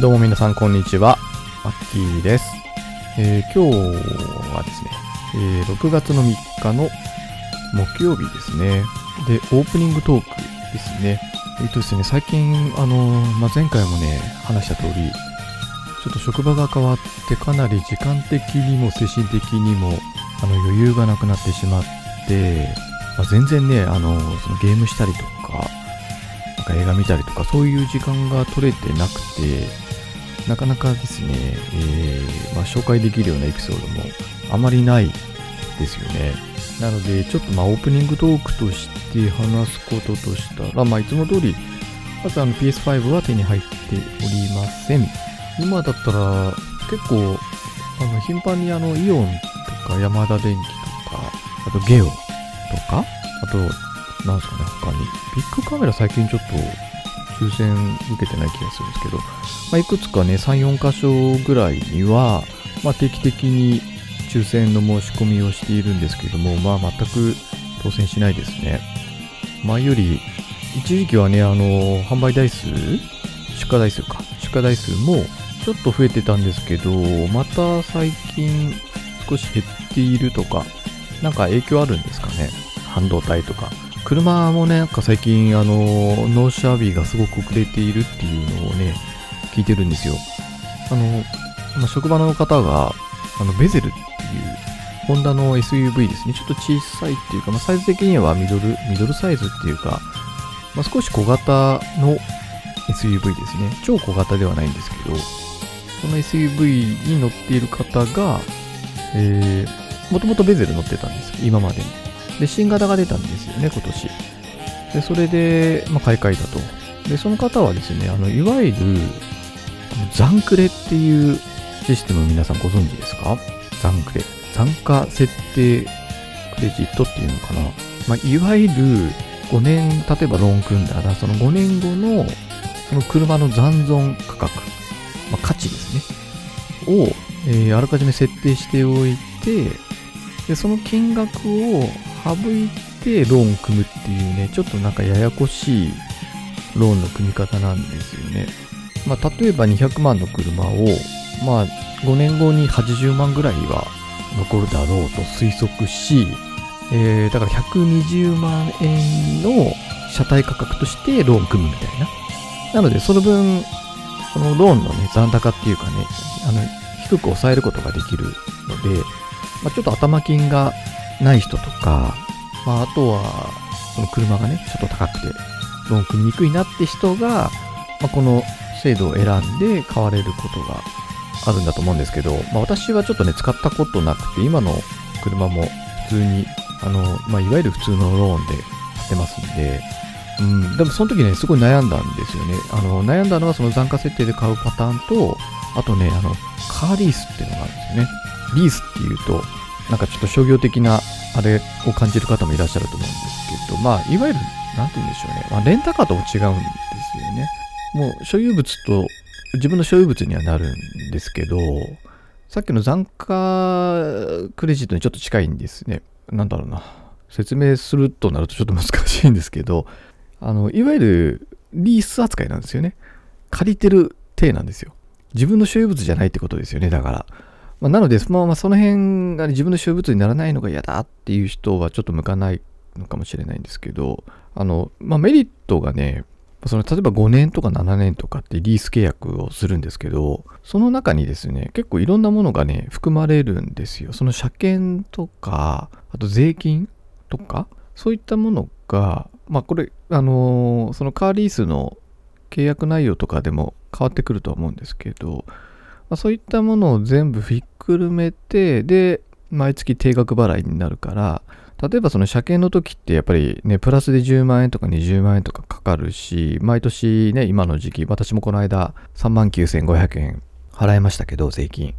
どうも皆さん、こんにちは。マッキーです。えー今日はですね、えー6月の3日の木曜日ですね。で、オープニングトークですね。えっ、とですね、最近、あのまあ、前回もね、話した通り、ちょっと職場が変わってかなり時間的にも精神的にもあの余裕がなくなってしまって、まあ、全然ね、あのそのゲームしたりとか、なんか映画見たりとか、そういう時間が取れてなくて、なかなかですね、えーまあ、紹介できるようなエピソードもあまりないですよね。なので、ちょっとまあオープニングトークとして話すこととしたら、まあ、いつも通り、まずあの PS5 は手に入っておりません。今だったら結構あの頻繁にあのイオンとかヤマダ電機とかあとゲオとかあとなんすかね他にビッグカメラ最近ちょっと抽選受けてない気がするんですけど、まあ、いくつかね34箇所ぐらいには、まあ、定期的に抽選の申し込みをしているんですけどもまあ全く当選しないですね前より一時期はねあの販売台数出荷台数か出荷台数もちょっと増えてたんですけど、また最近少し減っているとか、なんか影響あるんですかね。半導体とか。車もね、なんか最近、あの、納車日がすごく遅れているっていうのをね、聞いてるんですよ。あの、まあ、職場の方が、あの、ベゼルっていう、ホンダの SUV ですね。ちょっと小さいっていうか、まあ、サイズ的にはミドル、ミドルサイズっていうか、まあ、少し小型の SUV ですね。超小型ではないんですけど、その SUV に乗っている方が、えー、もともとベゼル乗ってたんです、今までに。で、新型が出たんですよね、今年。で、それで、まあ、買い替えたと。で、その方はですね、あの、いわゆる、ザンクレっていうシステム皆さんご存知ですか？ザンクレ。残価設定クレジットっていうのかな。まあ、いわゆる5年、例えばローン組んだら、その5年後の、その車の残存価格、まあ、価値ですね。を、えーあらかじめ設定しておいて、で、その金額を省いてローン組むっていうね、ちょっとなんかややこしいローンの組み方なんですよね。まあ、例えば200万の車を、まあ、5年後に80万ぐらいは残るだろうと推測し、えーだから120万円の車体価格としてローン組むみたいな。なので、その分、そのローンのね、残高っていうかね、あの、低く抑えることができるので、まあ、ちょっと頭金がない人とか、まあ、あとは、その車がね、ちょっと高くて、ローン組みにくいなって人が、まあ、この制度を選んで買われることがあるんだと思うんですけど、まあ、私はちょっとね、使ったことなくて、今の車も普通に、あの、まあ、いわゆる普通のローンで買ってますんで、うん、でもその時ね、すごい悩んだんですよね。あの、悩んだのはその残価設定で買うパターンと、あとね、あの、カーリースっていうのがあるんですよね。リースっていうと、なんかちょっと商業的なあれを感じる方もいらっしゃると思うんですけど、まあ、いわゆる、なんて言うんでしょうね。まあ、レンタカーとも違うんですよね。もう、所有物と、自分の所有物にはなるんですけど、さっきの残価クレジットにちょっと近いんですね。なんだろうな。説明するとなるとちょっと難しいんですけど、あの、いわゆるリース扱いなんですよね。借りてる体なんですよ。自分の所有物じゃないってことですよね、だから。まあ、なので、まあ、まあその辺が、ね、自分の所有物にならないのが嫌だっていう人はちょっと向かないのかもしれないんですけど、あの、まあ、メリットがね、その例えば5年とか7年とかってリース契約をするんですけど、その中にですね、結構いろんなものがね、含まれるんですよ。その車検とか、あと税金とか、そういったものが、まあこれ、あのーそのカーリースの契約内容とかでも変わってくるとは思うんですけど、まあ、そういったものを全部ひっくるめて、で、毎月定額払いになるから、例えばその車検の時ってやっぱりね、プラスで10万円とか20万円とかかかるし、毎年ね、今の時期、私もこの間3万9500円払いましたけど、税金。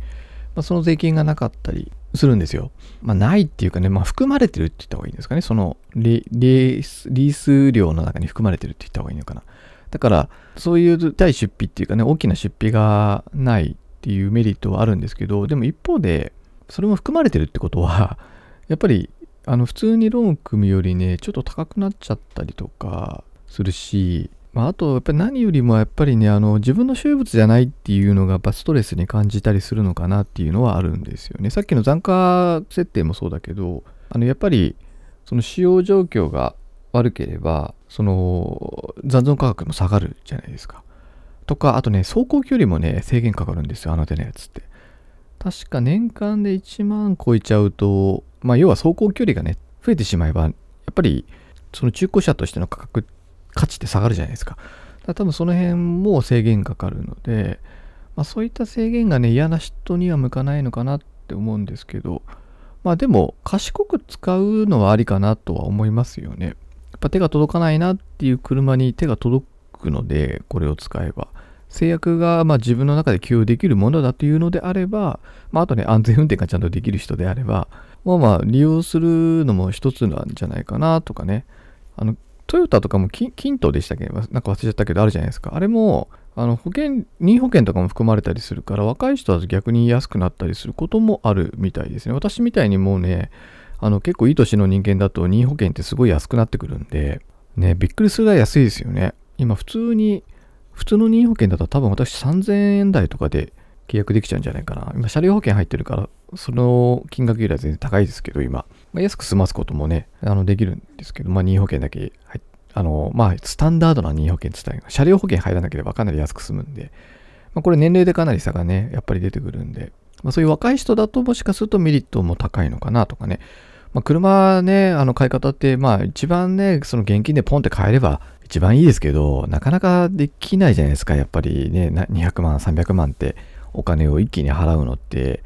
まあ、その税金がなかったりするんですよ。まあ、ないっていうかね、まあ、含まれてるって言った方がいいんですかね。そのリース、リース料の中に含まれてるって言った方がいいのかな。だから、そういう対出費っていうかね、大きな出費がないっていうメリットはあるんですけど、でも一方で、それも含まれてるってことは、やっぱり、あの、普通にローン組むよりね、ちょっと高くなっちゃったりとかするし、まあ、あと、やっぱり何よりもやっぱりね、あの、自分の所有物じゃないっていうのが、やっぱストレスに感じたりするのかなっていうのはあるんですよね。さっきの残価設定もそうだけど、あの、やっぱり、その使用状況が悪ければ、その、残存価格も下がるじゃないですか。とか、あとね、走行距離もね、制限かかるんですよ、あの手のやつって。確か年間で1万超えちゃうと、まあ、要は走行距離がね、増えてしまえば、やっぱり、その中古車としての価格価値って下がるじゃないですか。だ多分その辺も制限かかるので、まあ、そういった制限がね嫌な人には向かないのかなって思うんですけどまあでも賢く使うのはありかなとは思いますよね。やっぱ手が届かないなっていう車に手が届くのでこれを使えば制約がま自分の中で給与できるものだというのであれば、まあ、あとね安全運転がちゃんとできる人であればまあまあ利用するのも一つなんじゃないかなとかねあのトヨタとかもキントでしたっけ？なんか忘れちゃったけどあるじゃないですか。あれも、あの保険、任意保険とかも含まれたりするから、若い人は逆に安くなったりすることもあるみたいですね。私みたいにもうね、あの結構いい年の人間だと任意保険ってすごい安くなってくるんで、ね、びっくりするぐらい安いですよね。今普通に、普通の任意保険だと多分私3000円台とかで契約できちゃうんじゃないかな。今車両保険入ってるから、その金額よりは全然高いですけど、今。まあ、安く済ますこともね、あのできるんですけど、まあ、任意保険だけ入っあの、まあ、スタンダードな任意保険って言ったら、車両保険入らなければかなり安く済むんで、まあ、これ年齢でかなり差がね、やっぱり出てくるんで、まあ、そういう若い人だともしかするとメリットも高いのかなとかね、まあ、車ね、あの買い方って、まあ一番ね、その現金でポンって買えれば一番いいですけど、なかなかできないじゃないですか、やっぱりね、200万、300万ってお金を一気に払うのって、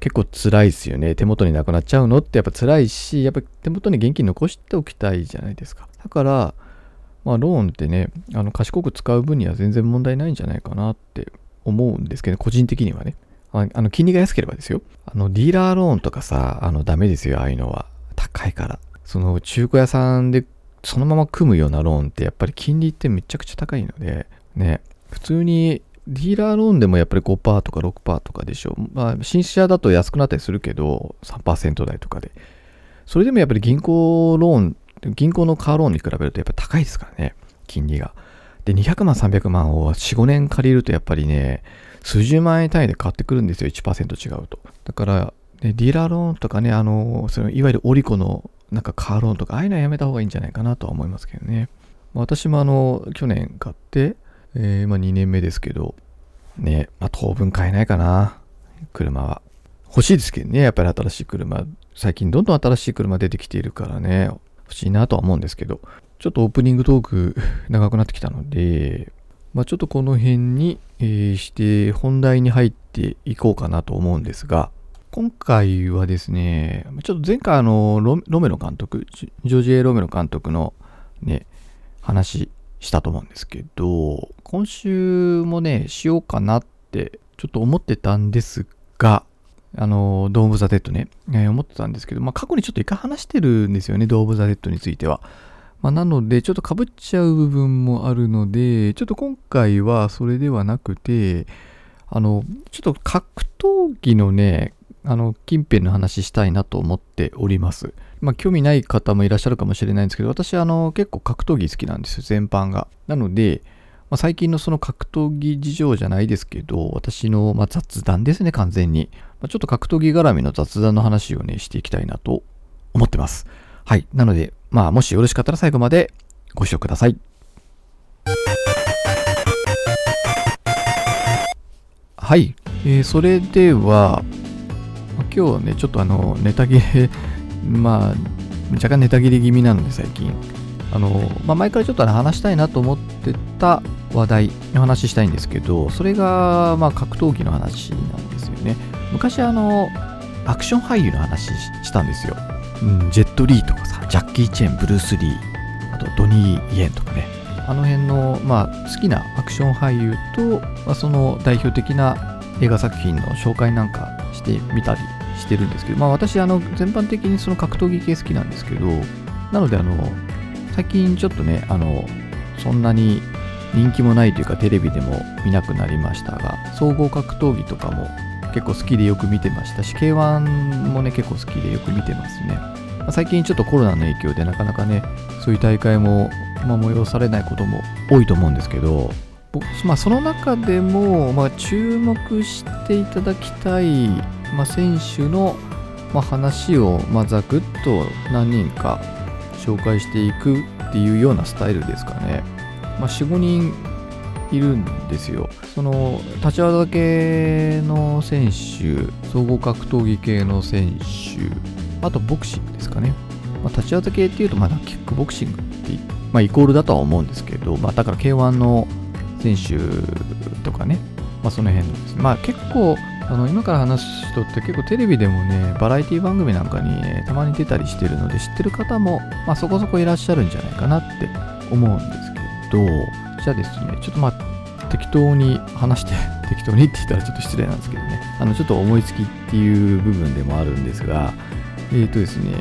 結構辛いですよね。手元になくなっちゃうのってやっぱ辛いし、やっぱ手元に現金残しておきたいじゃないですか。だから、まあ、ローンってね、あの賢く使う分には全然問題ないんじゃないかなって思うんですけど、個人的にはね。あの金利が安ければですよ。あのディーラーローンとかさ、あのダメですよ、ああいうのは。高いから。その中古屋さんでそのまま組むようなローンってやっぱり金利ってめちゃくちゃ高いので、ね、普通にディーラーローンでもやっぱり5%とか6%とかでしょ。まあ、新車だと安くなったりするけど、3%台とかで。それでもやっぱり銀行ローン銀行のカーローンに比べるとやっぱ高いですからね、金利が。で、200万、300万を4、5年借りるとやっぱりね、数十万円単位で買ってくるんですよ、1%違うと。だから、ね、ディーラーローンとかね、あの、そのいわゆるオリコのなんかカーローンとか、ああいうのはやめた方がいいんじゃないかなとは思いますけどね。私もあの、去年買って、えー、まあ2年目ですけど、ね、まあ当分買えないかな、車は。欲しいですけどね、やっぱり新しい車。最近どんどん新しい車出てきているからね、欲しいなとは思うんですけど、ちょっとオープニングトーク 長くなってきたので、まあ、ちょっとこの辺に、え、して本題に入っていこうかなと思うんですが、今回はですね、ちょっと前回あのロロメロ監督、ジョージ・エロメロ監督のね、話したと思うんですけど、今週もね、しようかなってちょっと思ってたんですが、あの、ドーム・ザ・デッドね、えー、思ってたんですけど、まあ、過去にちょっと一回話してるんですよね、ドーム・ザ・デッドについては。まあ、なので、ちょっとかぶっちゃう部分もあるので、ちょっと今回はそれではなくて、あの、ちょっと格闘技のね、あの、近辺の話したいなと思っております。まあ、興味ない方もいらっしゃるかもしれないんですけど、私、あの、結構格闘技好きなんですよ、全般が。なので、まあ、最近のその格闘技事情じゃないですけど、私のま雑談ですね、完全に。まあ、ちょっと格闘技絡みの雑談の話をね、していきたいなと思ってます。はい。なので、まあ、もしよろしかったら最後までご視聴ください。はい。えー、それでは、今日はね、ちょっとあの、ネタ切れ、まあ、若干ネタ切れ気味なので最近。あの、まあ、前からちょっと話したいなと思ってた話題の話したいんですけど、それが、まあ、格闘技の話なんですよね。昔、あの、アクション俳優の話したんですよ。うん、ジェット・リーとかさ、ジャッキー・チェン、ブルース・リー、あとドニー・イエンとかね。あの辺の、まあ、好きなアクション俳優と、まあ、その代表的な映画作品の紹介なんかしてみたりしてるんですけど、まあ私、あの、全般的にその格闘技系好きなんですけど、なので、あの、最近ちょっとね、あの、そんなに人気もないというかテレビでも見なくなりましたが、総合格闘技とかも結構好きでよく見てましたし、K1 もね、結構好きでよく見てますね。まあ、最近ちょっとコロナの影響でなかなかね、そういう大会もまあ、催されないことも多いと思うんですけどまあ、その中でも、まあ、注目していただきたい、まあ、選手の、まあ、話を、まあ、ざくっと何人か紹介していくっていうようなスタイルですかね。まあ、4、5人いるんですよ。その立ち技系の選手、総合格闘技系の選手、あとボクシングですかね。まあ、立ち技系っていうとまだキックボクシングって、まあ、イコールだとは思うんですけど、まあ、だから K1 の選手とかね、まあ、その辺のですね。まあ結構あの今から話す人って結構テレビでもね、バラエティ番組なんかに、ね、たまに出たりしてるので知ってる方も、まあ、そこそこいらっしゃるんじゃないかなって思うんですけど、じゃあですね、ちょっとまあ適当に話して 適当にって言ったらちょっと失礼なんですけどね、あのちょっと思いつきっていう部分でもあるんですが、えっ、ー、とですね、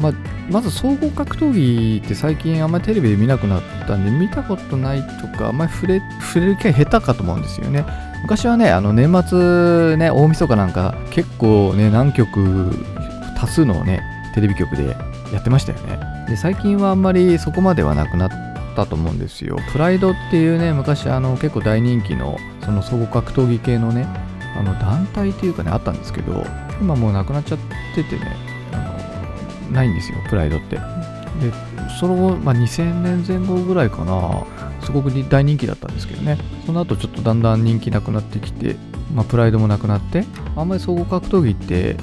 ま、まず総合格闘技って最近あんまりテレビで見なくなったんで見たことないとかあんまり触れ触れる機会下手かと思うんですよね。昔はねあの年末ね大晦日なんか結構ね何曲多数のねテレビ局でやってましたよねで最近はあんまりそこまではなくなったと思うんですよプライドっていうね昔あの結構大人気のその総合格闘技系のねあの団体っていうかねあったんですけど今もうなくなっちゃっててねあのないんですよ、プライドって。で、その後、まあ、2000年前後ぐらいかな、すごく大人気だったんですけどね、その後ちょっとだんだん人気なくなってきて、まあ、プライドもなくなって、あんまり総合格闘技って、う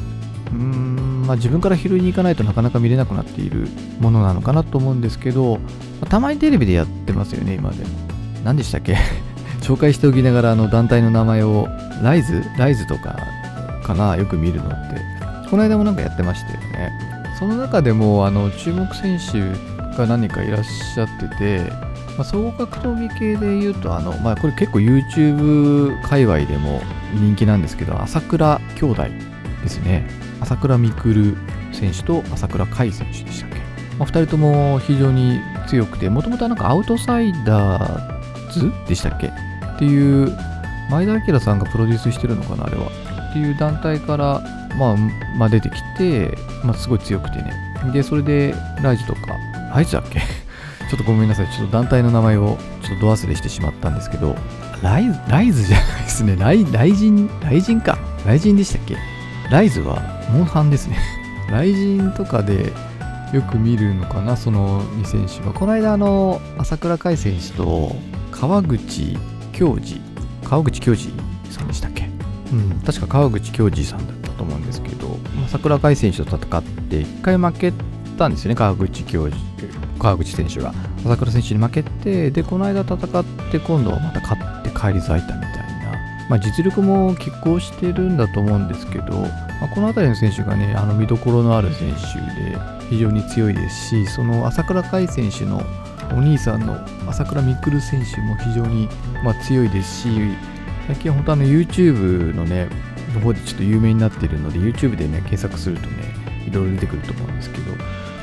ーん、まあ、自分から拾いに行かないとなかなか見れなくなっているものなのかなと思うんですけど、まあ、たまにテレビでやってますよね、今で。何でしたっけ？紹介しておきながらあの団体の名前をライズライズとかかなよく見るのって。この間もなんかやってましたよね。その中でもあの注目選手が何かいらっしゃってて、まあ、総合格闘技系でいうとあの、まあ、これ結構 YouTube 界隈でも人気なんですけど朝倉兄弟ですね。朝倉未来選手と朝倉海選手でしたっけ、まあ、2人とも非常に強くてもともとなんかアウトサイダーズでしたっけ。っていう前田明さんがプロデュースしてるのかなあれは。っていう団体からまあ、まあ、出てきて、まあ、すごい強くてね。で、それで、ライズとか、ライズだっけ？ちょっとごめんなさい。ちょっと団体の名前をちょっとド忘れしてしまったんですけど、ライズ、ライズじゃないですね。ライ、ライジン、ライジンか。ライジンでしたっけ？ライズは、モンハンですね。ライジンとかでよく見るのかな、その2選手は。この間、あの、朝倉海選手と川口京二、川口京二さんでしたっけ？うん、確か川口京二さんだと思うんですけど、まあ、桜海選手と戦って1回負けたんですよね川口教授川口選手が朝倉選手に負けてでこの間戦って今度はまた勝って返り咲いたみたいな、まあ、実力も拮抗してるんだと思うんですけど、まあ、この辺りの選手がねあの見どころのある選手で非常に強いですしその朝倉海選手のお兄さんの朝倉未来選手も非常に、まあ、強いですし最近本当あの YouTube のねの方でちょっと有名になっているので YouTube でね検索するとねいろいろ出てくると思うんですけど、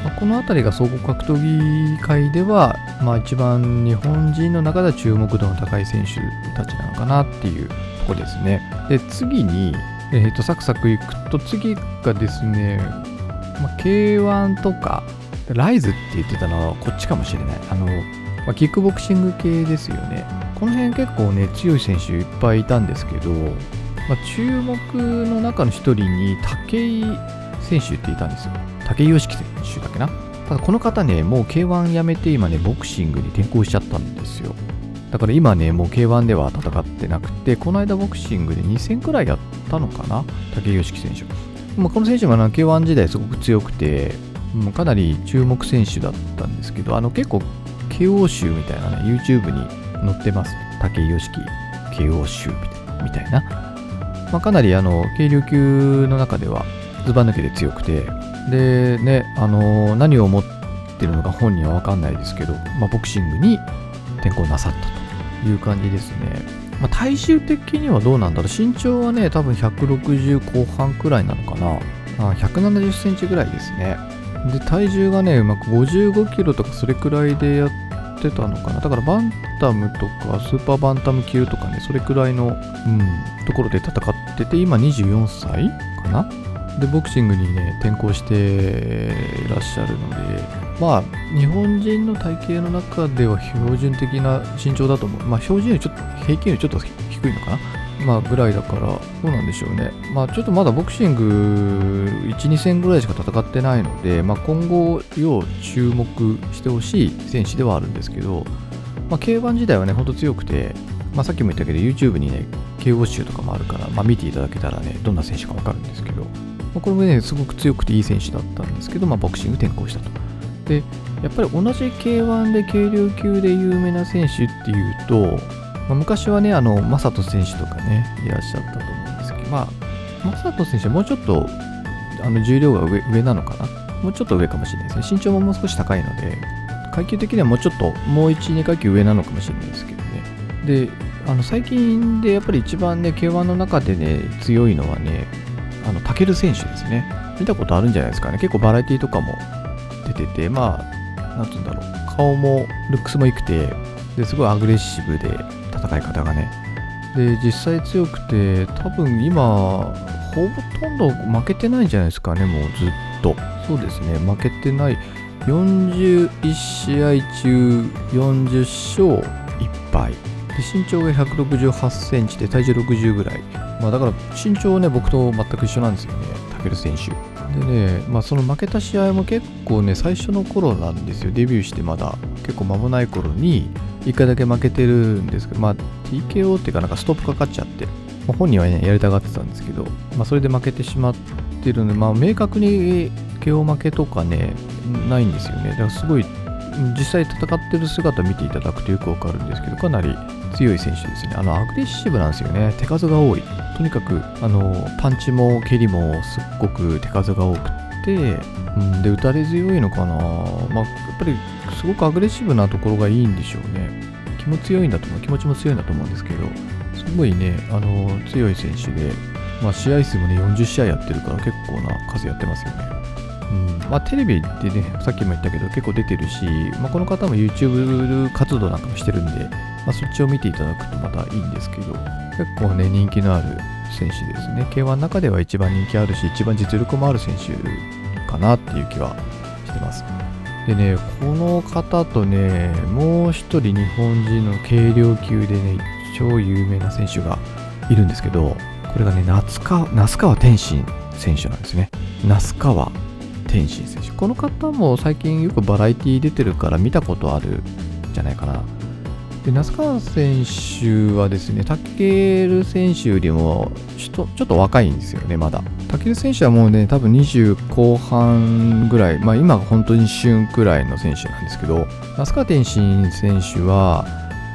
まあ、この辺りが総合格闘技界では、まあ、一番日本人の中では注目度の高い選手たちなのかなっていうとこですね。で次に、えー、とサクサクいくと次がですね、まあ、K1 とかライズって言ってたのはこっちかもしれない。あの、まあ、キックボクシング系ですよね。この辺結構ね強い選手いっぱいいたんですけどまあ、注目の中の一人に武井選手っていたんですよ。武井良樹選手だけな。ただこの方ね、もう K1 やめて今ね、ボクシングに転向しちゃったんですよ。だから今ね、もう K1 では戦ってなくて、この間ボクシングで2戦くらいやったのかな武井良樹選手。まあ、この選手も K1 時代すごく強くて、もうかなり注目選手だったんですけど、あの結構 KO 集みたいなね、YouTube に載ってます。武井良樹 KO 集みたいな。まあ、かなりあの軽量級の中ではずば抜けて強くて。でね、あの何を思ってるのか本人は分かんないですけど、まあ、ボクシングに転向なさったという感じですね、まあ、体重的にはどうなんだろう。身長はね多分160後半くらいなのかな。あ170センチぐらいですね。で体重がねうまく55キロとかそれくらいでやっってたのかな。だからバンタムとかスーパーバンタム級とかねそれくらいの、うん、ところで戦ってて今24歳かな。でボクシングにね転向していらっしゃるのでまあ日本人の体型の中では標準的な身長だと思う。まあ標準よりちょっと平均よりちょっと低いのかな。まあぐらいだからどうなんでしょうね。まあちょっとまだボクシング12戦ぐらいしか戦ってないので、まあ、今後要注目してほしい選手ではあるんですけど、まあ、K1 時代はねほんと強くてまあ、さっきも言ったけど YouTube にね KO 集とかもあるから、まあ、見ていただけたらねどんな選手か分かるんですけど、まあ、これもねすごく強くていい選手だったんですけど、まあ、ボクシング転向したと。でやっぱり同じ K1 で軽量級で有名な選手っていうと、まあ、昔はねあのマサト選手とかねいらっしゃったと思うんですけどまあマサト選手はもうちょっとあの重量が上上なのかな。もうちょっと上かもしれないですね。身長ももう少し高いので階級的にはもうちょっともう1、2階級上なのかもしれないですけどね。であの最近でやっぱり一番ね K1 の中でね強いのはねあのタケル選手ですね。見たことあるんじゃないですかね。結構バラエティとかも出ててまあなんて言うんだろう。顔もルックスも良くてですごいアグレッシブで戦い方がね。で実際強くて多分今ほとんど負けてないんじゃないですかねもうずっと。そうですね。負けてない。41試合中40勝1敗で身長が168センチで体重60ぐらい。まあだから身長ね、僕と全く一緒なんですよね、タケル選手。でね、まあその負けた試合も結構ね、最初の頃なんですよ。デビューしてまだ結構間もない頃に、1回だけ負けてるんですけど、まあ TKO っていうかなんかストップかかっちゃって、まあ、本人はね、やりたがってたんですけど、まあそれで負けてしまってるんで、まあ明確に KO 負けとかね、ないんですよね。だからすごい実際戦ってる姿見ていただくとよくわかるんですけど、かなり強い選手ですね。あの、アグレッシブなんですよね。手数が多い。とにかく、あの、パンチも蹴りもすっごく手数が多くて、うん、で、打たれ強いのかな。まあ、やっぱり、すごくアグレッシブなところがいいんでしょうね。気も強いんだと思う。気持ちも強いんだと思うんですけど、すごいね、あの、強い選手で、まあ、試合数もね、40試合やってるから結構な数やってますよね。うんまあ、テレビでね、さっきも言ったけど結構出てるし、まあ、この方も YouTube 活動なんかもしてるんで、まあ、そっちを見ていただくとまたいいんですけど、結構ね、人気のある選手ですね。K1 の中では一番人気あるし、一番実力もある選手かなっていう気はしてます。でね、この方とね、もう一人日本人の軽量級でね、超有名な選手がいるんですけど、これがね、夏川那須川天心選手なんですね。那須川天心選手。この方も最近よくバラエティ出てるから見たことあるんじゃないかな。で、那須川選手はですね、タケル選手よりもちょっと若いんですよね、まだ。タケル選手はもうね、多分20後半ぐらい、まあ今が本当に旬くらいの選手なんですけど、那須川天心選手は、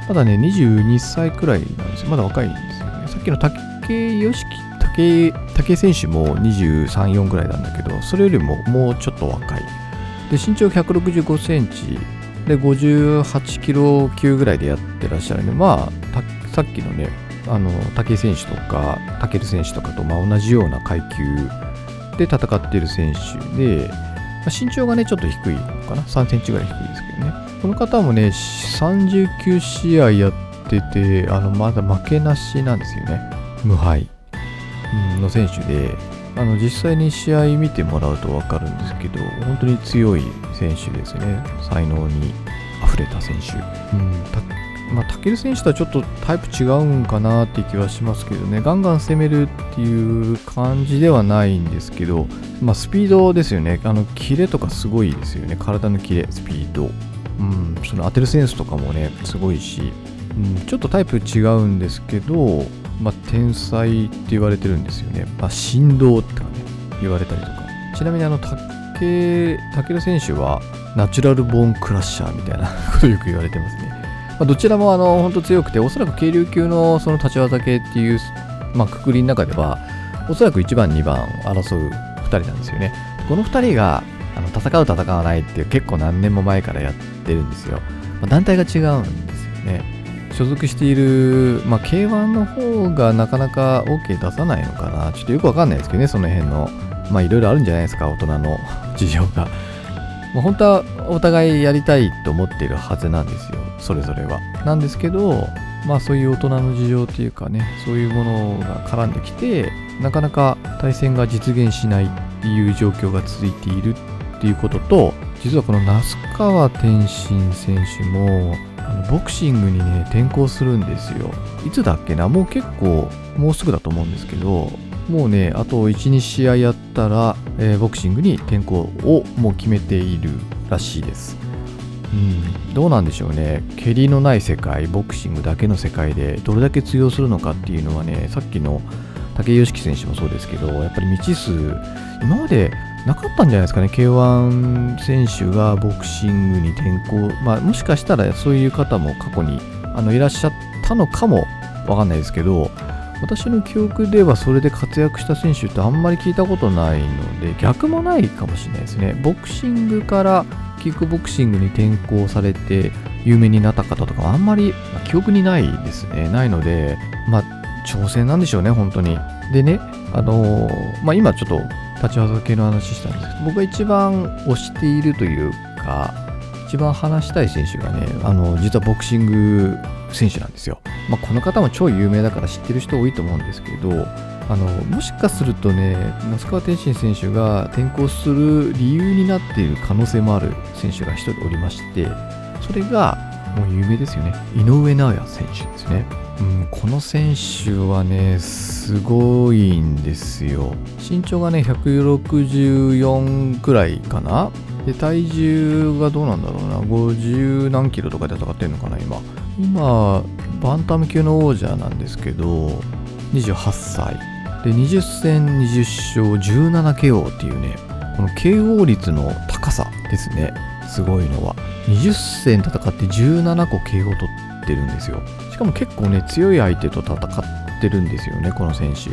まだね、22歳くらいなんですよ。まだ若いんですよね。さっきの竹義樹武井選手も23、4ぐらいなんだけど、それよりももうちょっと若い。で、身長165センチで58キロ級ぐらいでやってらっしゃるんで、まあ、さっきのね、あの武井選手とか、武尊選手とかとま同じような階級で戦っている選手で、ま、身長がね、ちょっと低いのかな、3センチぐらい低いですけどね。この方もね、39試合やってて、あのまだ負けなしなんですよね。無敗。の選手であの実際に試合見てもらうと分かるんですけど本当に強い選手ですね。才能にあふれた選手、うん。まあ、タケル選手とはちょっとタイプ違うんかなっていう気はしますけどね。ガンガン攻めるっていう感じではないんですけど、まあ、スピードですよね。あのキレとかすごいですよね。体のキレスピード、うん、その当てるセンスとかもねすごいし、うん、ちょっとタイプ違うんですけどまあ、天才って言われてるんですよね。まあ、振動とかね、言われたりとか。ちなみにあの、竹、武選手はナチュラルボーンクラッシャーみたいな ことをよく言われてますね。まあ、どちらもあの、本当強くて、おそらく軽量級のその立ち技系っていう、まあ、くくりの中では、おそらく1番、2番を争う2人なんですよね。この2人があの戦う、戦わないっていう結構何年も前からやってるんですよ。まあ、団体が違うんですよね。所属している、まあ、K1 の方がなかなか OK 出さないのかな。ちょっとよくわかんないですけどね、その辺の。まあ、いろいろあるんじゃないですか、大人の事情が。まあ、本当はお互いやりたいと思っているはずなんですよ、それぞれは。なんですけど、まあそういう大人の事情っていうかねそういうものが絡んできてなかなか対戦が実現しないっていう状況が続いているっていうことと実はこの那須川天心選手もあのボクシングにね転向するんですよ。いつだっけな？もう結構もうすぐだと思うんですけどもうねあと12試合やったら、えー、ボクシングに転向をもう決めているらしいです。うん、どうなんでしょうね、蹴りのない世界、ボクシングだけの世界でどれだけ通用するのかっていうのはね、さっきの武井良樹選手もそうですけど、やっぱり未知数、今までなかったんじゃないですかね、K1 選手がボクシングに転向、まあ、もしかしたらそういう方も過去にあのいらっしゃったのかもわかんないですけど、私の記憶ではそれで活躍した選手ってあんまり聞いたことないので、逆もないかもしれないですね。ボクシングからキックボクシングに転向されて有名になった方とかはあんまり記憶にないですね。ないので、まあ、挑戦なんでしょうね、本当に。でね、あのー、まあ、今ちょっと立ち技系の話したんですけど、僕が一番推しているというか、一番話したい選手がね、あの、実はボクシング選手なんですよ。まあ、この方も超有名だから知ってる人多いと思うんですけど、あのもしかするとね、那須川天心選手が転向する理由になっている可能性もある選手が1人おりまして、それがもう有名ですよね、井上尚弥選手ですね。うん、この選手はね、すごいんですよ。身長がね、164くらいかな。で、体重がどうなんだろうな、50何キロとかで戦ってるのかな、今。今、バンタム級の王者なんですけど、28歳。で、20戦20勝 17KO っていうね、この KO 率の高さですね。すごいのは。20戦戦って17個 KO 取っててるんですよ。しかも結構ね、強い相手と戦ってるんですよね、この選手。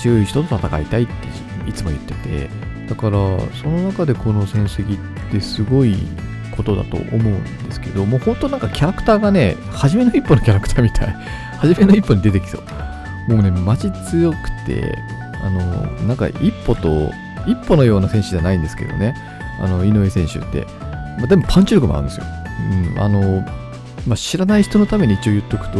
強い人と戦いたいっていつも言ってて。だから、その中でこの戦績ってすごいことだと思うんですけど、もう本当なんかキャラクターがね、初めの一歩のキャラクターみたい。初めの一歩に出てきそう。もうね、マジ強くて、あの、なんか一歩と、一歩のような選手じゃないんですけどね、あの、井上選手って。まあ、でもパンチ力もあるんですよ。うん、あの、まあ、知らない人のために一応言っとくと、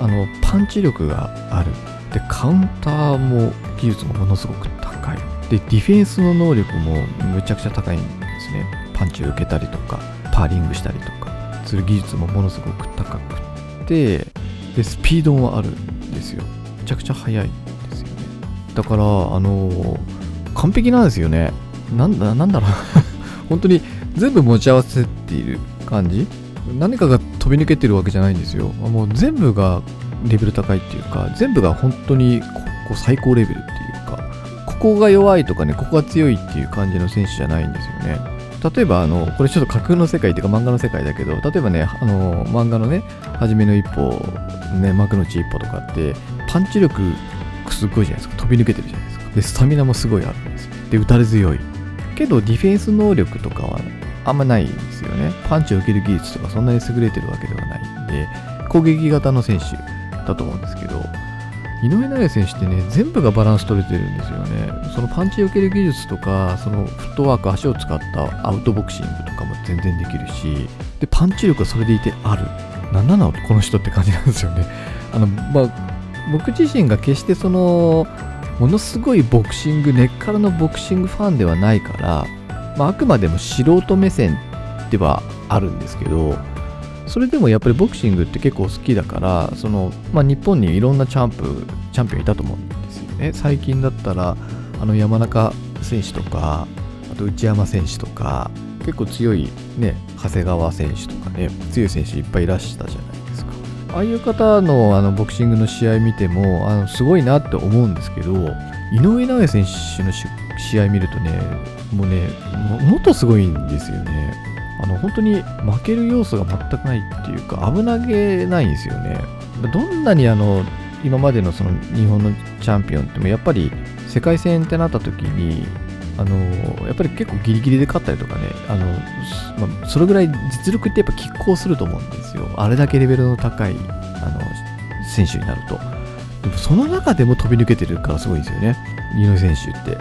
あの、パンチ力がある。で、カウンターも技術もものすごく高い。で、ディフェンスの能力もめちゃくちゃ高いんですね。パンチを受けたりとか、パーリングしたりとか、する技術もものすごく高くて、で、スピードもあるんですよめ。ちゃくちゃ早いんですよねだからあのー、完璧なんですよねなんだなんだろう 本当に全部持ち合わせている感じ何かが飛び抜けてるわけじゃないんですよ。もう全部がレベル高いっていうか全部が本当にこう最高レベルっていうかここが弱いとかねここが強いっていう感じの選手じゃないんですよね。例えばあのこれちょっと架空の世界っていうか漫画の世界だけど例えばねあの漫画のね初めの一歩ね幕の内一歩とかってパンチ力すごいじゃないですか。飛び抜けてるじゃないですか。でスタミナもすごいあるんですで打たれ強い。けどディフェンス能力とかはあんまないですよねパンチを受ける技術とかそんなに優れてるわけではないんで攻撃型の選手だと思うんですけど井上尚弥選手ってね、全部がバランス取れてるんですよね。そのパンチを受ける技術とか、そのフットワーク、足を使ったアウトボクシングとかも全然できるし、で、パンチ力はそれでいてある。なんなのこの人って感じなんですよね。あの、まあ、僕自身が決してその、ものすごいボクシング、根っからのボクシングファンではないから、まあ、あくまでも素人目線ではあるんですけど、それでもやっぱりボクシングって結構好きだからその、まあ、日本にいろんなチャンプチャンピオンいたと思うんですよね。最近だったらあの山中選手とかあと内山選手とか結構強いね長谷川選手とかね強い選手いっぱいいらしたじゃないですか。ああいう方のあのボクシングの試合見てもあのすごいなって思うんですけど井上尚弥選手の試合見るとねもうねもっとすごいんですよね。あの本当に負ける要素が全くないっていうか危なげないんですよね。どんなにあの今までのその日本のチャンピオンってもやっぱり世界戦ってなった時にあのやっぱり結構ギリギリで勝ったりとかねあの、まあ、それぐらい実力ってやっぱ拮抗すると思うんですよ。あれだけレベルの高いあの選手になると。でもその中でも飛び抜けてるからすごいんですよね、井上選手って。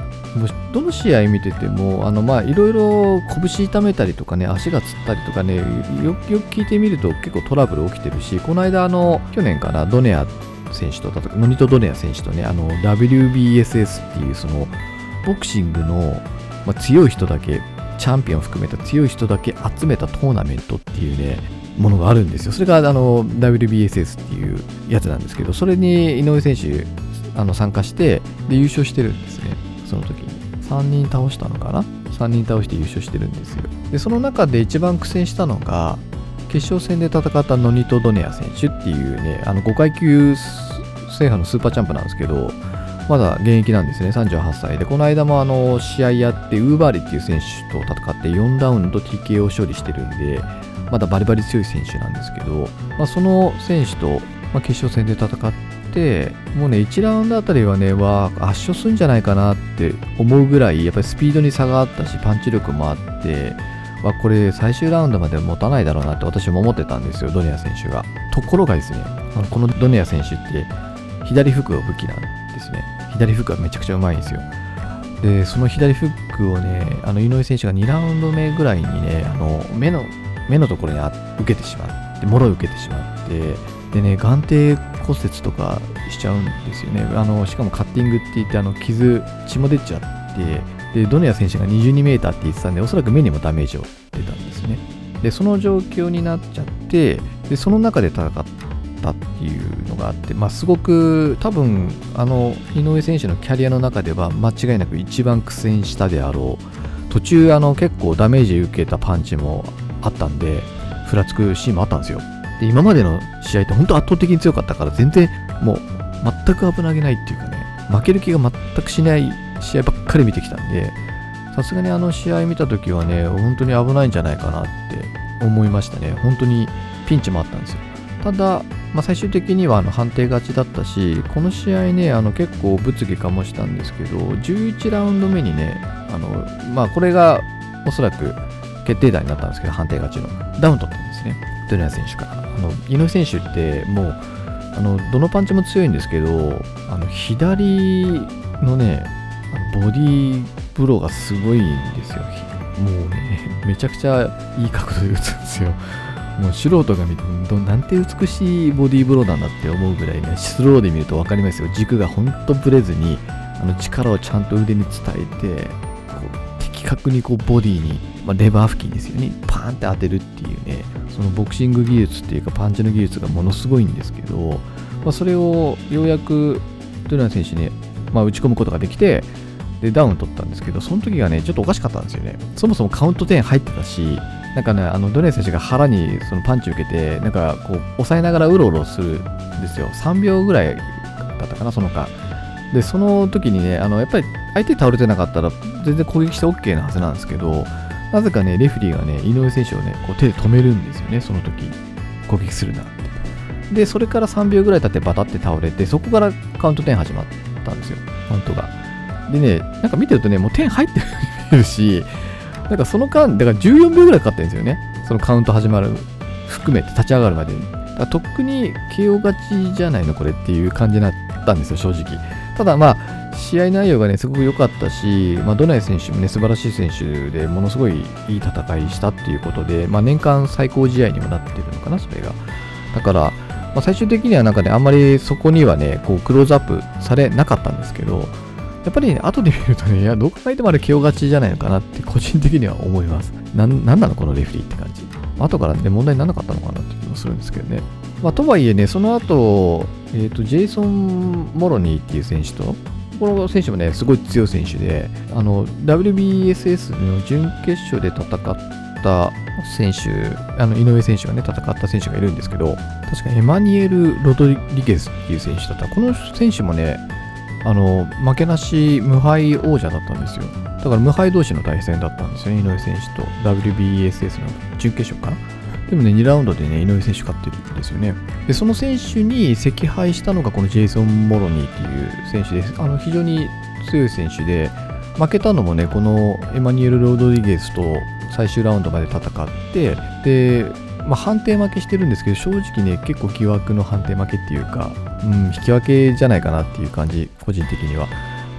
どの試合見てても、いろいろ拳痛めたりとかね、足がつったりとかね、よくよく聞いてみると結構トラブル起きてるし、この間、あの去年からドネア選手と、ノニト・ドネア選手とね、WBSS っていうそのボクシングの、まあ、強い人だけ、チャンピオン含めた強い人だけ集めたトーナメントっていうね、ものがあるんですよ。それがあの WBSS っていうやつなんですけど、それに井上選手あの参加してで優勝してるんですね、その時に。3人倒したのかな ?3 人倒して優勝してるんですよ。で、その中で一番苦戦したのが、決勝戦で戦ったノニト・ドネア選手っていうね、あの5階級制覇のスーパーチャンプなんですけど、まだ現役なんですね、38歳で。この間もあの試合やって、ウーバーリっていう選手と戦って4ラウンド TKO 勝利してるんで、まだバリバリ強い選手なんですけど、まあ、その選手と、まあ、決勝戦で戦って、もうね、1ラウンドあたりはね、わ圧勝するんじゃないかなって思うぐらい、やっぱりスピードに差があったし、パンチ力もあって、わこれ最終ラウンドまで持たないだろうなって私も思ってたんですよ、ドネア選手が。ところがですね、あのこのドネア選手って、左フックが武器なんですね。左フックがめちゃくちゃうまいんですよ。で、その左フックをね、あの井上選手が2ラウンド目ぐらいにね、あの目の目のところに受けてしまって、もろ受けてしまって、でね、眼底骨折とかしちゃうんですよね。あのしかもカッティングって言って、あの傷、血も出ちゃって、で、ドネア選手が22メーターって言ってたんで、おそらく目にもダメージを出たんですね。で、その状況になっちゃって、で、その中で戦ったっていうのがあって、まあ、すごく多分、あの、井上選手のキャリアの中では間違いなく一番苦戦したであろう。途中、あの、結構ダメージ受けたパンチもあったんで、ふらつくシーンもあったんですよ。で、今までの試合って本当圧倒的に強かったから、全然もう全く危なげないっていうかね、負ける気が全くしない試合ばっかり見てきたんで、さすがにあの試合見た時はね、本当に危ないんじゃないかなって思いましたね。本当にピンチもあったんですよ。ただ、まあ、最終的にはあの判定勝ちだったし、この試合ね、あの結構物議かもしたんですけど、11ラウンド目にね、あのまあ、これがおそらく決定打になったんですけど、判定勝ちの。ダウン取ったんですね。ドネア選手から。あの、井上選手ってもう、あの、どのパンチも強いんですけど、あの、左のね、ボディーブローがすごいんですよ。もうね、めちゃくちゃいい角度で打つんですよ。もう素人が見て、なんて美しいボディーブローなんだって思うぐらいね、スローで見ると分かりますよ。軸がほんとぶれずに、あの力をちゃんと腕に伝えて、こう的確にこうボディにまあ、レバー付近ですよね、パーンって当てるっていうね、そのボクシング技術っていうか、パンチの技術がものすごいんですけど、まあ、それをようやくトゥナ選手に、まあ、打ち込むことができて、で、ダウン取ったんですけど、その時がね、ちょっとおかしかったんですよね。そもそもカウント10入ってたし、なんかね、あのドネー選手が腹にそのパンチを受けて、なんかこう、押さえながらうろうろするんですよ。3秒ぐらいだったかな、その間。で、その時にね、あのやっぱり相手倒れてなかったら、全然攻撃して OK なはずなんですけど、なぜかね、レフリーがね、井上選手をね、こう手で止めるんですよね、その時攻撃するなって。で、それから3秒ぐらい経ってバタって倒れて、そこからカウント10始まったんですよ、カウントが。でね、なんか見てるとね、もう10入ってるし、なんかその間、だから14秒ぐらいかかってるんですよね、そのカウント始まる含めて立ち上がるまでに。だとっくに KO 勝ちじゃないの、これっていう感じになったんですよ、正直。ただまあ、試合内容がね、すごく良かったし、まあ、ドナイ選手もね、素晴らしい選手でものすごいいい戦いしたっていうことで、まあ、年間最高試合にもなってるのかな、それが。だから、まあ、最終的にはなんかね、あんまりそこにはね、こう、クローズアップされなかったんですけど、やっぱりね、後で見るとね、いや、どう考えてもあれ、気を勝ちじゃないのかなって個人的には思います。な、なんなのこのレフリーって感じ。後からね、問題にならなかったのかなって気もするんですけどね。まあ、とはいえね、その後、え、ー、と、ジェイソン・モロニーっていう選手と、この選手もね、すごい強い選手で、あの、WBSS の準決勝で戦った選手、あの、井上選手がね、戦った選手がいるんですけど、確かエマニエル・ロドリゲスっていう選手だった。この選手もね、あの、負けなし無敗王者だったんですよ。だから無敗同士の対戦だったんですよね、井上選手と WBSS の準決勝かな。でもね、2ラウンドでね、井上選手勝ってるんですよね。で、その選手に惜敗したのがこのジェイソン・モロニーっていう選手です。あの、非常に強い選手で、負けたのもね、このエマニュエル・ロドリゲスと最終ラウンドまで戦って、で、まあ、判定負けしてるんですけど、正直ね、結構疑惑の判定負けっていうか、うん、引き分けじゃないかなっていう感じ、個人的には。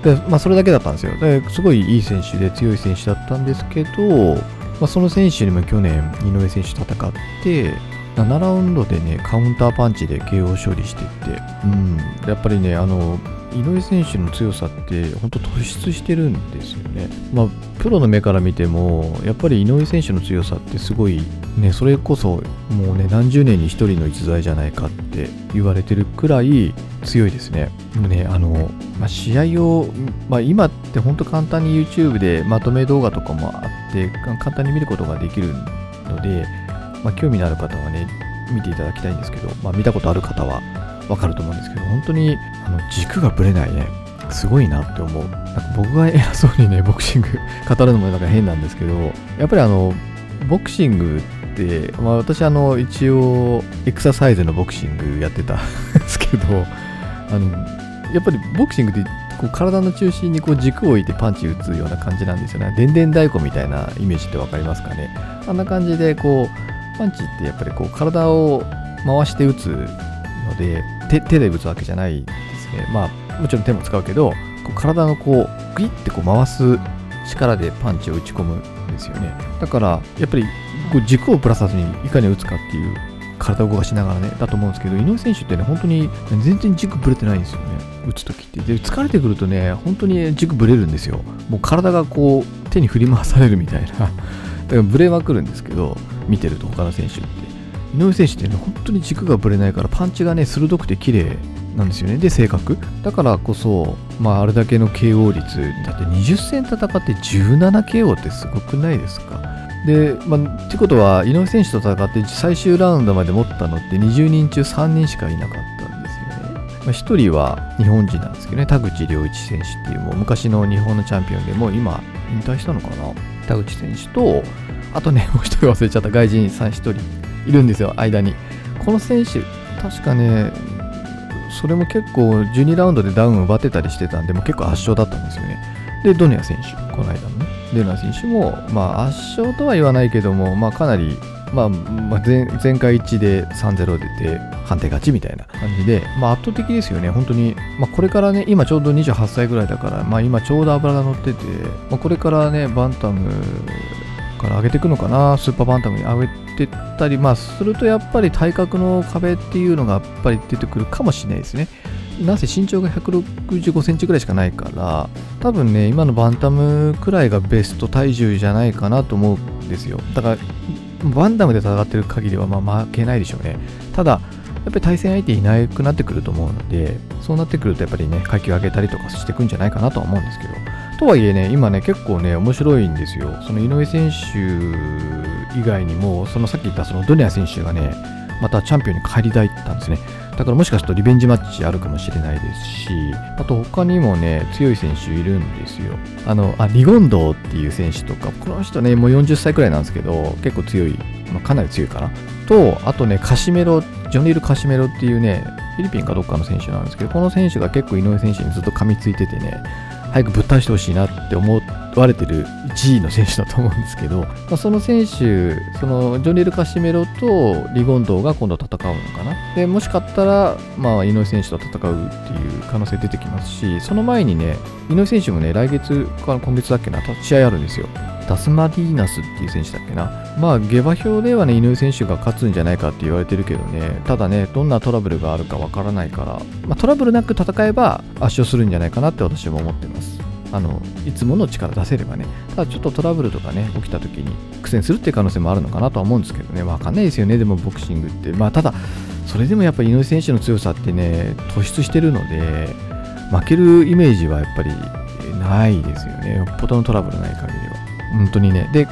で、まあ、それだけだったんですよ。ですごいいい選手で強い選手だったんですけど、まあ、その選手にも去年、井上選手戦って、7ラウンドでね、カウンターパンチで KO 勝利していって、うん、やっぱりね、あの、井上選手の強さって本当突出してるんですよね。まあ、プロの目から見ても、やっぱり井上選手の強さってすごい、ね、それこそもうね、何十年に一人の逸材じゃないかって言われてるくらい強いですね。もうね、あの、まあ、試合を、まあ、今って本当簡単に YouTube でまとめ動画とかもあって、簡単に見ることができるので、まあ、興味のある方はね、見ていただきたいんですけど、まあ、見たことある方はわかると思うんですけど、本当にあの軸がぶれないね、すごいなって思う。なんか僕が偉そうにね、ボクシング 語るのもなんか変なんですけど、やっぱりあの、ボクシングって、まあ、私あの、一応、エクササイズのボクシングやってたん ですけど、あの、やっぱりボクシングってこう体の中心にこう軸を置いてパンチ打つような感じなんですよね。でんでん太鼓みたいなイメージって分かりますかね。あんな感じでこうパンチってやっぱりこう体を回して打つので手手で打つわけじゃないですね。まあもちろん手も使うけどこう体のこうグイッてこう回す力でパンチを打ち込むんですよね。だからやっぱりこう軸をぶらさずにいかに打つかっていう体を動かしながらねだと思うんですけど井上選手ってね本当に全然軸ぶれてないんですよね。打つ時って。で疲れてくるとね本当に軸ぶれるんですよ。もう体がこう手に振り回されるみたいな。だからブレまくるんですけど見てると他の選手って。井上選手ってね本当に軸がぶれないからパンチがね鋭くて綺麗なんですよね。で、正確。だからこそ、まあ、あれだけの KO 率、だって20戦戦って 17KO ってすごくないですかで、まあ、ってことは、井上選手と戦って最終ラウンドまで持ったのって20人中3人しかいなかったんですよね。まあ、1人は日本人なんですけどね、田口良一選手っていうもう昔の日本のチャンピオンでもう今引退したのかな田口選手と、あとね、もう1人忘れちゃった外人さん1人いるんですよ、間に。この選手、確かね、それも結構12ラウンドでダウンを奪ってたりしてたんで、も結構圧勝だったんですよね。で、ドネア選手、この間のね。ドネア選手も、まあ、圧勝とは言わないけども、まあ、かなり、まあ、まあ、前前回1で3-0出て、判定勝ちみたいな感じで、まあ、圧倒的ですよね、本当に。まあ、これからね、今ちょうど28歳ぐらいだから、まあ、今ちょうど油が乗ってて、まあ、これからね、バンタムから上げていくのかな、スーパーバンタムに上げてったり、まあ、するとやっぱり体格の壁っていうのがやっぱり出てくるかもしれないですね。なぜ身長が165センチぐらいしかないから、多分ね、今のバンタムくらいがベスト体重じゃないかなと思うんですよ。だから、バンタムで戦ってる限りはま負けないでしょうね。ただ、やっぱり対戦相手いなくなってくると思うので、そうなってくるとやっぱりね、階級上げたりとかしていくんじゃないかなとは思うんですけど、とはいえね、今ね、結構ね、面白いんですよ。その井上選手以外にも、そのさっき言ったそのドネア選手がね、またチャンピオンに帰りたいたんですね。だからもしかするとリベンジマッチあるかもしれないですし、あと他にもね、強い選手いるんですよ。あの、あ、リゴンドっていう選手とか、この人ね、もう40歳くらいなんですけど、結構強い、まあ、かなり強いかな。と、あとね、カシメロ、ジョニール・カシメロっていうね、フィリピンかどっかの選手なんですけど、この選手が結構井上選手にずっと噛みついててね、早くぶっ倒してほしいなって思われてる1位の選手だと思うんですけど、まあ、その選手、そのジョニール・カシメロとリゴンドーが今度戦うのかな？で、もしかったら、まあ、井上選手と戦うっていう可能性出てきますし、その前にね、井上選手もね、来月か今月だっけな、試合あるんですよ。ダスマディーナスっていう選手だっけな。まあ、下馬評ではね、井上選手が勝つんじゃないかって言われてるけどね、ただね、どんなトラブルがあるかわからないから、まあ、トラブルなく戦えば圧勝するんじゃないかなって私も思ってます。あのいつもの力出せればね、ただちょっとトラブルとかね、起きた時に苦戦するっていう可能性もあるのかなとは思うんですけどね、わかんないですよね、でもボクシングって。まあ、ただ、それでもやっぱり井上選手の強さってね、突出してるので、負けるイメージはやっぱりないですよね、よっぽどのトラブルない限り。本当にね。で、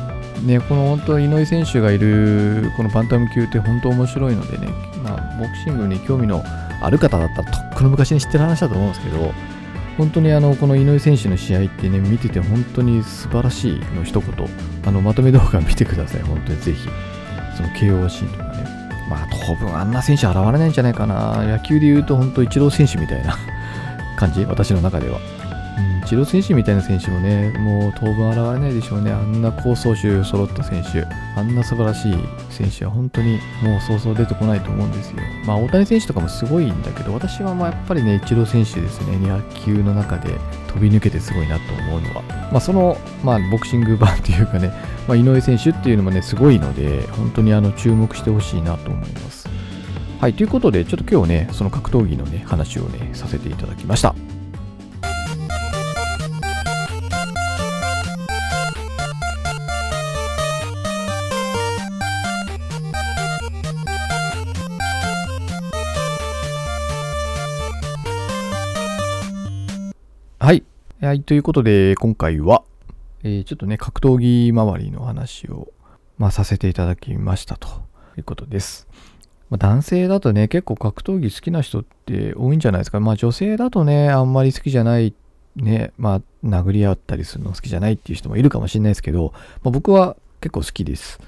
ね、この本当、井上選手がいるこのバンタム級って本当面白いのでね、まあ、ボクシングに興味のある方だったらとっくの昔に知ってる話だと思うんですけど、本当にあのこの井上選手の試合ってね、見てて本当に素晴らしいの一言、あのまとめ動画見てください、本当にぜひ。その KO シーンとかね。まあ、当分あんな選手現れないんじゃないかな。野球で言うと本当、イチロー選手みたいな感じ、私の中では。うん、チロ選手みたいな選手もね、もう当分現れないでしょうね。あんな高走手揃った選手、あんな素晴らしい選手は本当にもうそうそう出てこないと思うんですよ。まあ大谷選手とかもすごいんだけど、私はまあやっぱりね、イチロー選手ですね、200球の中で飛び抜けてすごいなと思うのは、まあその、まあボクシング版っていうかね、まあ、井上選手っていうのもね、すごいので、本当にあの注目してほしいなと思います。はい、ということで、ちょっと今日ね、その格闘技のね、話をね、させていただきました。はい。ということで、今回は、えー、ちょっとね、格闘技周りの話を、まあ、させていただきましたということです。まあ、男性だとね、結構格闘技好きな人って多いんじゃないですか。まあ女性だとね、あんまり好きじゃない、ね、まあ殴り合ったりするの好きじゃないっていう人もいるかもしれないですけど、まあ、僕は結構好きです。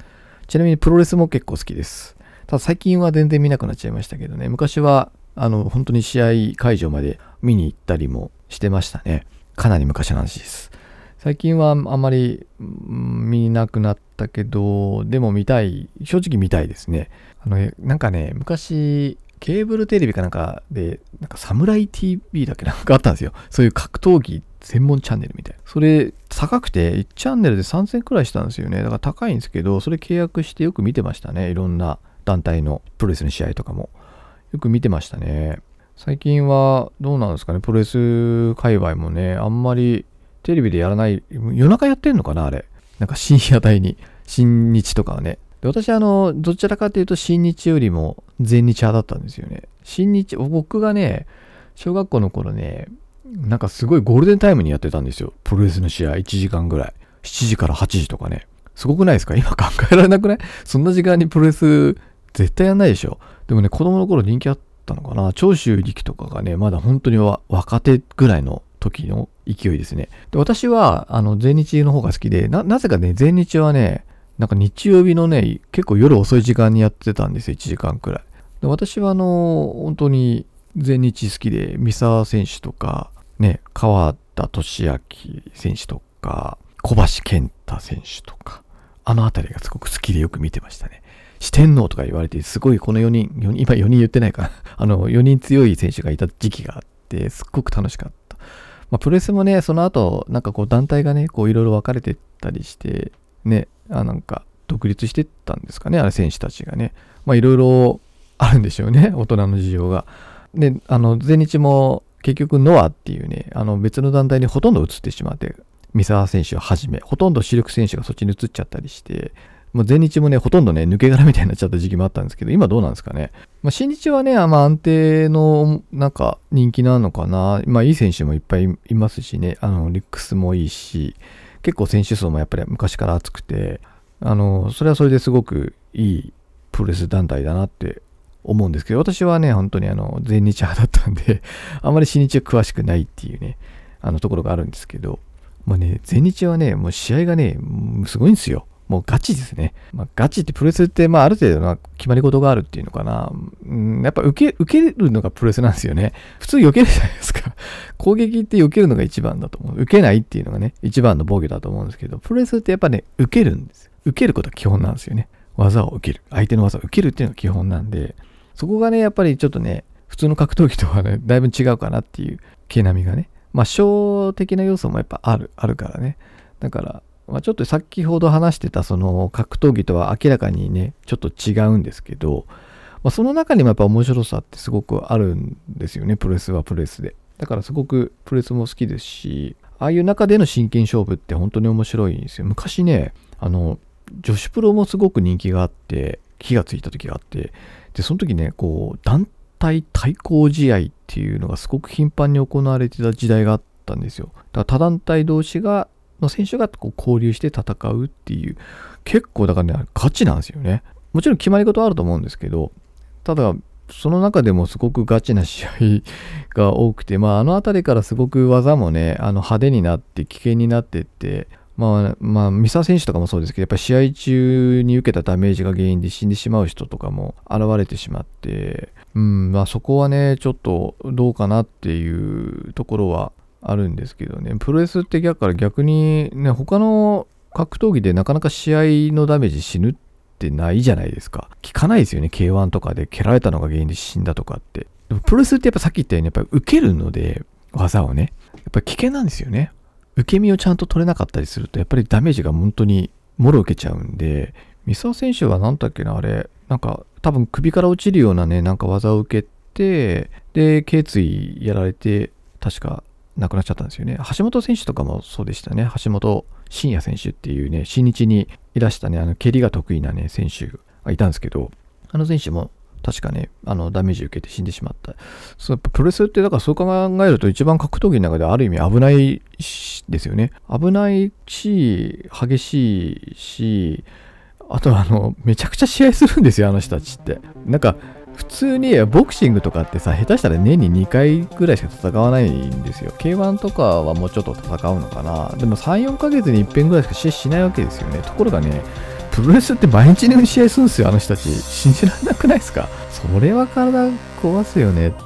ちなみにプロレスも結構好きです。ただ最近は全然見なくなっちゃいましたけどね、昔はあの本当に試合会場まで見に行ったりもしてましたね。かなり昔の話です。最近はあんまり見なくなったけど、でも見たい、正直見たいですね。あの、なんかね、昔、ケーブルテレビかなんかで、なんかサムライ TV だけ？なんかあったんですよ。そういう格闘技専門チャンネルみたいな。それ高くて1チャンネルで3000くらいしたんですよね。だから高いんですけど、それ契約してよく見てましたね。いろんな団体のプロレスの試合とかも。よく見てましたね。最近はどうなんですかね。プロレス界隈もね、あんまりテレビでやらない、夜中やってんのかなあれ。なんか深夜帯に。新日とかはね。で私あの、どちらかというと新日よりも全日派だったんですよね。新日、僕がね、小学校の頃ね、なんかすごいゴールデンタイムにやってたんですよ。プロレスの試合1時間ぐらい。7時から8時とかね。すごくないですか？今考えられなくない？そんな時間にプロレス絶対やんないでしょ。でもね、子供の頃人気あったのかな。長州力とかがね、まだ本当に若手ぐらいの時の勢いですね。で私は、あの、全日の方が好きで、な、なぜかね、全日はね、なんか日曜日のね、結構夜遅い時間にやってたんですよ、1時間くらい。で私は、あの、本当に全日好きで、三沢選手とか、ね、川田俊明選手とか、小橋健太選手とか、あの辺りがすごく好きでよく見てましたね。四天王とか言われて、すごいこの4人、4人今4人言ってないかな。あの、4人強い選手がいた時期があって、すっごく楽しかった。まあ、プロレスもね、その後、なんかこう団体がね、こういろいろ分かれてったりして、ね、あなんか独立してったんですかね、あれ選手たちがね。まあいろいろ あるんでしょうね、大人の事情が。で、あの、全日も結局ノアっていうね、あの別の団体にほとんど移ってしまって、三沢選手をはじめ、ほとんど主力選手がそっちに移っちゃったりして、もう全日もね、ほとんどね、抜け殻みたいになっちゃった時期もあったんですけど、今どうなんですかね。まあ、新日はね、まあ、安定の、なんか、人気なのかな。まあ、いい選手もいっぱいいますしね、あの、リックスもいいし、結構選手層もやっぱり昔から熱くて、あの、それはそれですごくいいプロレス団体だなって思うんですけど、私はね、本当にあの、全日派だったんで あまり新日は詳しくないっていうね、あのところがあるんですけど、まあね、全日はね、もう試合がね、すごいんですよ。もうガチですね。まあ、ガチってプロレスって、まあ、ある程度の決まり事があるっていうのかな。うん、やっぱ受け、受けるのがプロレスなんですよね。普通避けるじゃないですか。攻撃って避けるのが一番だと思う。受けないっていうのがね、一番の防御だと思うんですけど、プロレスってやっぱね、受けるんです。受けることが基本なんですよね。技を受ける。相手の技を受けるっていうのが基本なんで、そこがね、やっぱりちょっとね、普通の格闘技とはね、だいぶ違うかなっていう毛並みがね。まあ、小的な要素もやっぱある、あるからね。だから、まあ、ちょっと先ほど話してたその格闘技とは明らかにね、ちょっと違うんですけど、まあ、その中にもやっぱ面白さってすごくあるんですよね、プロレスはプロレスで。だからすごくプロレスも好きですし、ああいう中での真剣勝負って本当に面白いんですよ。昔ね、あの、女子プロもすごく人気があって、火がついた時があって、で、その時ね、こう、団体対抗試合っていうのがすごく頻繁に行われてた時代があったんですよ。だから他団体同士がの選手がこう交流して戦うっていう、結構だからね、ガチなんですよね。もちろん決まり事はあると思うんですけど、ただ、その中でもすごくガチな試合が多くて、まあ、あの辺りからすごく技もね、あの派手になって危険になってって、まあ、まあ、三沢選手とかもそうですけど、やっぱ試合中に受けたダメージが原因で死んでしまう人とかも現れてしまって、うん、まあそこはね、ちょっとどうかなっていうところはあるんですけどね、プロレスってだから逆にね、他の格闘技でなかなか試合のダメージ死ぬってないじゃないですか。聞かないですよね、K1 とかで蹴られたのが原因で死んだとかって。でもプロレスってやっぱさっき言ったように、やっぱり受けるので、技をね、やっぱり危険なんですよね。受け身をちゃんと取れなかったりすると、やっぱりダメージが本当にもろ受けちゃうんで、三沢選手は何だっけな、あれ、なんか多分首から落ちるようなね、なんか技を受けて、で、頸椎やられて、確か亡くなっちゃったんですよね。橋本選手とかもそうでしたね。橋本真也選手っていうね、新日にいらしたね、あの蹴りが得意なね、選手がいたんですけど、あの選手も確かね、あのダメージ受けて死んでしまった。そうプロレスって、だからそう考えると一番格闘技の中である意味危ないですよね。危ないし、激しいし、あとあの、めちゃくちゃ試合するんですよ、あの人たちって。なんか、普通にボクシングとかってさ、下手したら年に2回ぐらいしか戦わないんですよ。K1 とかはもうちょっと戦うのかな。でも3、4ヶ月に1遍ぐらいしか試合しないわけですよね。ところがね、プロレスって毎日のように試合するんですよ、あの人たち。信じられなくないですか？それは体壊すよねって、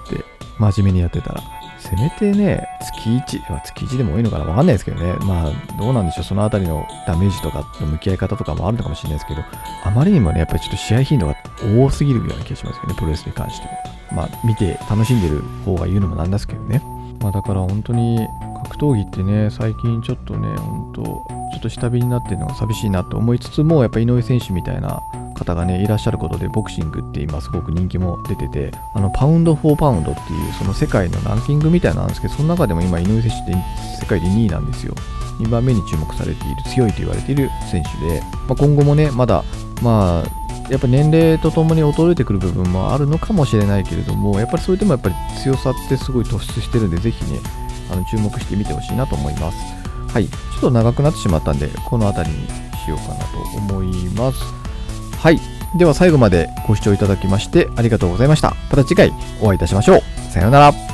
真面目にやってたら。せめてね、月1、まあ、月1でも多いのかなわかんないですけどね。まあ、どうなんでしょう。そのあたりのダメージとかの向き合い方とかもあるのかもしれないですけど、あまりにもね、やっぱりちょっと試合頻度が多すぎるような気がしますよね、プロレスに関しては。まあ、見て楽しんでる方が言うのもなんですけどね。まあ、だから本当に格闘技ってね、最近ちょっとね、本当ちょっと下火になってるのが寂しいなと思いつつも、やっぱ井上選手みたいな方がね、いらっしゃることで、ボクシングって今すごく人気も出てて、あの、パウンド・フォー・パウンドっていう、その世界のランキングみたいなんですけど、その中でも今、井上選手って世界で2位なんですよ。2番目に注目されている、強いと言われている選手で、まあ、今後もね、まだ、まあ、やっぱ年齢とともに衰えてくる部分もあるのかもしれないけれども、やっぱりそれでもやっぱり強さってすごい突出してるんで、ぜひね、あの注目してみてほしいなと思います。はい、ちょっと長くなってしまったんで、この辺りにしようかなと思います。はい。では最後までご視聴いただきましてありがとうございました。また次回お会いいたしましょう。さようなら。